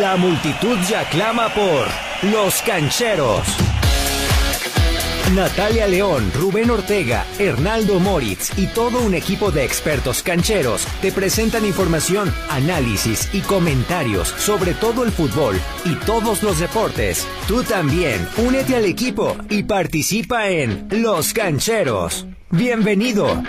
La multitud ya clama por Los Cancheros. Natalia León, Rubén Ortega, Hernaldo Moritz y todo un equipo de expertos cancheros te presentan información, análisis y comentarios sobre todo el fútbol y todos los deportes. Tú también, únete al equipo y participa en Los Cancheros. Bienvenido.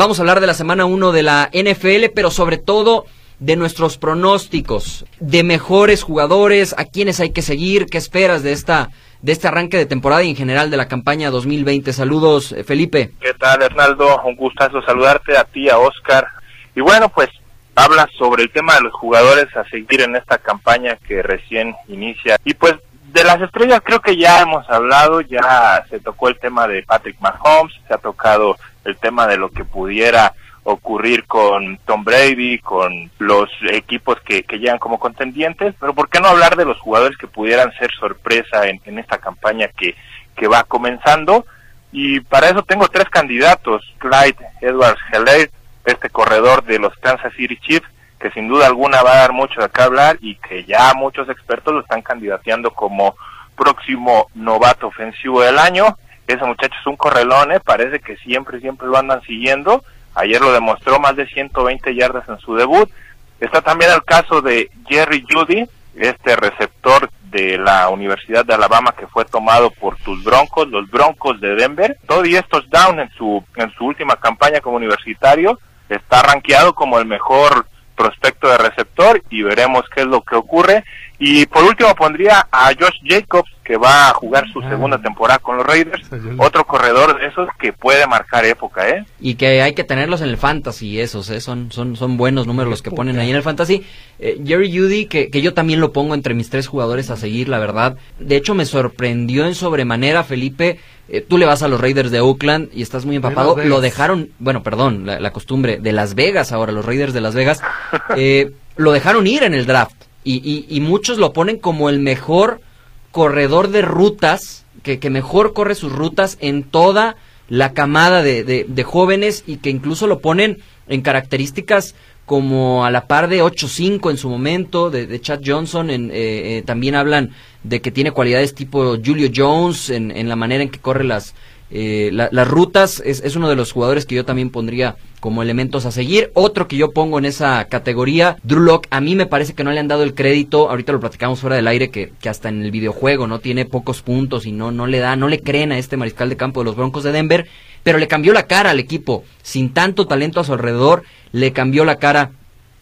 Vamos a hablar de la semana 1 de la NFL, pero sobre todo de nuestros pronósticos, de mejores jugadores, a quienes hay que seguir, qué esperas de esta de este arranque de temporada y en general de la campaña 2020. Saludos, eh, Felipe. ¿Qué tal, Hernaldo? Un gustazo saludarte a ti, a Oscar. Y bueno, pues habla sobre el tema de los jugadores a seguir en esta campaña que recién inicia. Y pues de las estrellas creo que ya hemos hablado, ya se tocó el tema de Patrick Mahomes, se ha tocado el tema de lo que pudiera ocurrir con Tom Brady, con los equipos que, que llegan como contendientes, pero ¿por qué no hablar de los jugadores que pudieran ser sorpresa en, en esta campaña que, que va comenzando? Y para eso tengo tres candidatos, Clyde Edwards Heller, este corredor de los Kansas City Chiefs, que sin duda alguna va a dar mucho de acá hablar y que ya muchos expertos lo están candidateando como próximo novato ofensivo del año. Ese muchacho es un correlón, ¿eh? parece que siempre, siempre lo andan siguiendo Ayer lo demostró más de 120 yardas en su debut. Está también el caso de Jerry Judy, este receptor de la Universidad de Alabama que fue tomado por tus Broncos, los Broncos de Denver. Todo y estos down en su en su última campaña como universitario está rankeado como el mejor prospecto de receptor y veremos qué es lo que ocurre. Y por último pondría a Josh Jacobs, que va a jugar su ah. segunda temporada con los Raiders. Otro corredor de esos que puede marcar época, ¿eh? Y que hay que tenerlos en el fantasy, esos, ¿eh? Son, son, son buenos números los que ponen ahí en el fantasy. Eh, Jerry Judy, que, que yo también lo pongo entre mis tres jugadores a seguir, la verdad. De hecho, me sorprendió en sobremanera, Felipe. Eh, tú le vas a los Raiders de Oakland y estás muy empapado. Lo dejaron, bueno, perdón, la, la, costumbre de Las Vegas ahora, los Raiders de Las Vegas. Eh, lo dejaron ir en el draft y, y, muchos lo ponen como el mejor corredor de rutas, que, que mejor corre sus rutas en toda la camada de, de, jóvenes y que incluso lo ponen en características como a la par de 8-5 en su momento, de, Chad Johnson, en, eh, eh, también hablan de que tiene cualidades tipo Julio Jones en, en la manera en que corre las, eh, las rutas es, es, uno de los jugadores que yo también pondría como elementos a seguir. Otro que yo pongo en esa categoría, Drew Lock, a mí me parece que no le han dado el crédito, ahorita lo platicamos fuera del aire, que, que, hasta en el videojuego no tiene pocos puntos y no, no le da, no le creen a este mariscal de campo de los Broncos de Denver, pero le cambió la cara al equipo, sin tanto talento a su alrededor, le cambió la cara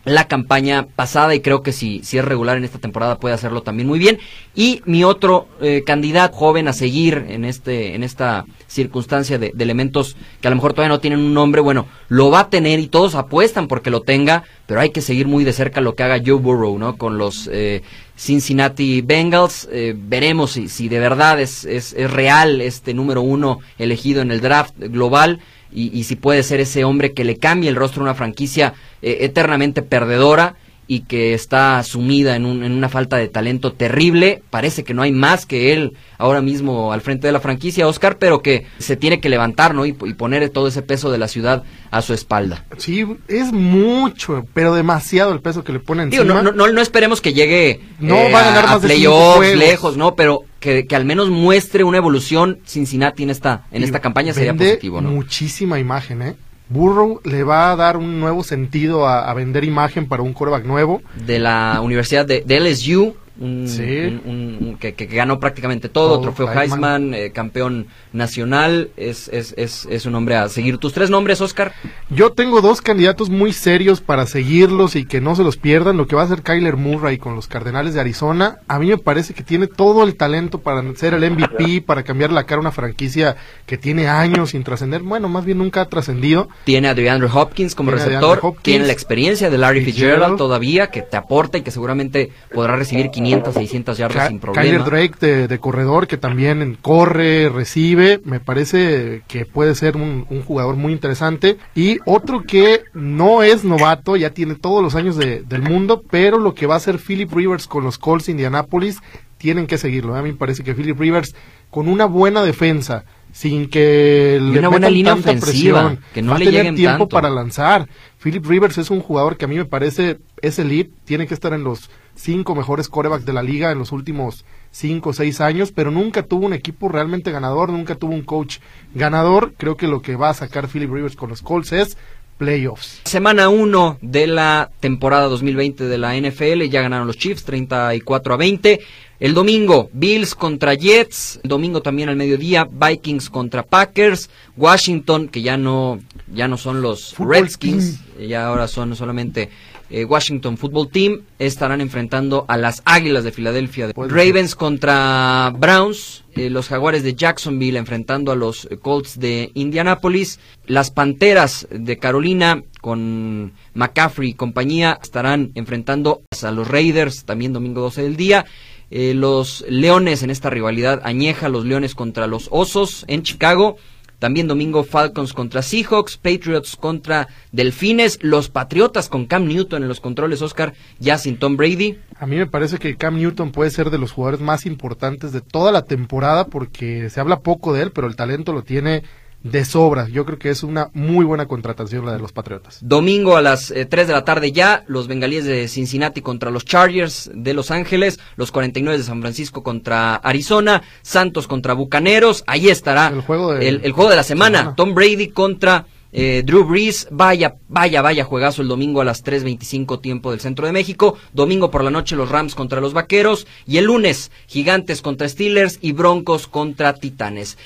la campaña pasada y creo que si, si es regular en esta temporada puede hacerlo también muy bien. Y mi otro eh, candidato joven a seguir en, este, en esta circunstancia de, elementos que a lo mejor todavía no tienen un nombre, bueno, lo va a tener y todos apuestan porque lo tenga, pero hay que seguir muy de cerca lo que haga Joe Burrow, ¿no? Con los eh, Cincinnati Bengals. Eh, veremos si, si de verdad es, es, es real este número uno elegido en el draft global y, si puede ser ese hombre que le cambie el rostro a una franquicia eh, eternamente perdedora y que está sumida en, un, en, una falta de talento terrible. Parece que no hay más que él ahora mismo al frente de la franquicia, Oscar, pero que se tiene que levantar ¿no? y, poner todo ese peso de la ciudad a su espalda. Sí, es mucho, pero demasiado el peso que le ponen encima. no, no, no, esperemos que llegue no eh, va a, ganar más playoffs lejos, ¿no? Pero que, que, al menos muestre una evolución Cincinnati en esta, en esta campaña sería positivo, ¿no? Muchísima imagen, ¿eh? Burrow le va a dar un nuevo sentido a, vender imagen para un coreback nuevo. De la Universidad de, de LSU, un, que, ganó prácticamente todo, trofeo Heisman, eh, campeón nacional, es, es, es, es, un hombre a seguir. ¿Tus tres nombres, Oscar? Yo tengo dos candidatos muy serios para seguirlos y que no se los pierdan, lo que va a hacer Kyler Murray con los Cardenales de Arizona. A mí me parece que tiene todo el talento para ser el MVP, para cambiar la cara a una franquicia que tiene años sin trascender, bueno, más bien nunca ha trascendido. Tiene a DeAndre Hopkins como receptor, tiene la experiencia de Larry Fitzgerald todavía, que te aporta y que seguramente podrá recibir 500 500, 600 yardas sin problema. Kyler Drake de, corredor que también corre, recibe, me parece que puede ser un, jugador muy interesante. Y otro que no es novato, ya tiene todos los años del mundo, pero lo que va a hacer Philip Rivers con los Colts Indianapolis, tienen que seguirlo. A mí me parece que Philip Rivers, con una buena defensa, sin que le una buena línea tanta ofensiva, presión. que no Va a le tener lleguen tiempo tanto. para lanzar. Philip Rivers es un jugador que a mí me parece es elite, tiene que estar en los cinco mejores corebacks de la liga en los últimos cinco o seis años, pero nunca tuvo un equipo realmente ganador, nunca tuvo un coach ganador. Creo que lo que va a sacar Philip Rivers con los Colts es playoffs. Semana 1 de la temporada 2020 de la NFL, ya ganaron los Chiefs 34 a 20. El domingo, Bills contra Jets, el domingo también al mediodía, Vikings contra Packers, Washington, que ya no, ya no son los Football Redskins, ya ahora son solamente eh, Washington Football Team, estarán enfrentando a las Águilas de Filadelfia, Ravens contra Browns, eh, los Jaguares de Jacksonville enfrentando a los Colts de Indianapolis, las Panteras de Carolina con McCaffrey y compañía estarán enfrentando a los Raiders también domingo 12 del día. Eh, los Leones en esta rivalidad añeja, los Leones contra los Osos en Chicago. También domingo Falcons contra Seahawks, Patriots contra Delfines, los Patriotas con Cam Newton en los controles, Oscar, ya sin Tom Brady. A mí me parece que Cam Newton puede ser de los jugadores más importantes de toda la temporada porque se habla poco de él, pero el talento lo tiene de sobra. Yo creo que es una muy buena contratación la de los Patriotas. Domingo a las eh, 3 de la tarde ya, los bengalíes de Cincinnati contra los Chargers de Los Ángeles, los 49 de San Francisco contra Arizona, Santos contra Bucaneros, ahí estará El juego de- el, el juego de la semana, semana. Tom Brady contra eh, Drew Brees, vaya, vaya, vaya juegazo el domingo a las 3.25 tiempo del centro de México, domingo por la noche los Rams contra los Vaqueros y el lunes Gigantes contra Steelers y Broncos contra Titanes.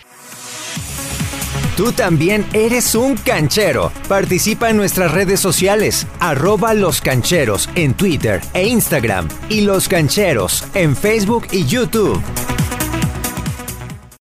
Tú también eres un canchero. Participa en nuestras redes sociales, arroba los cancheros en Twitter e Instagram y los cancheros en Facebook y YouTube.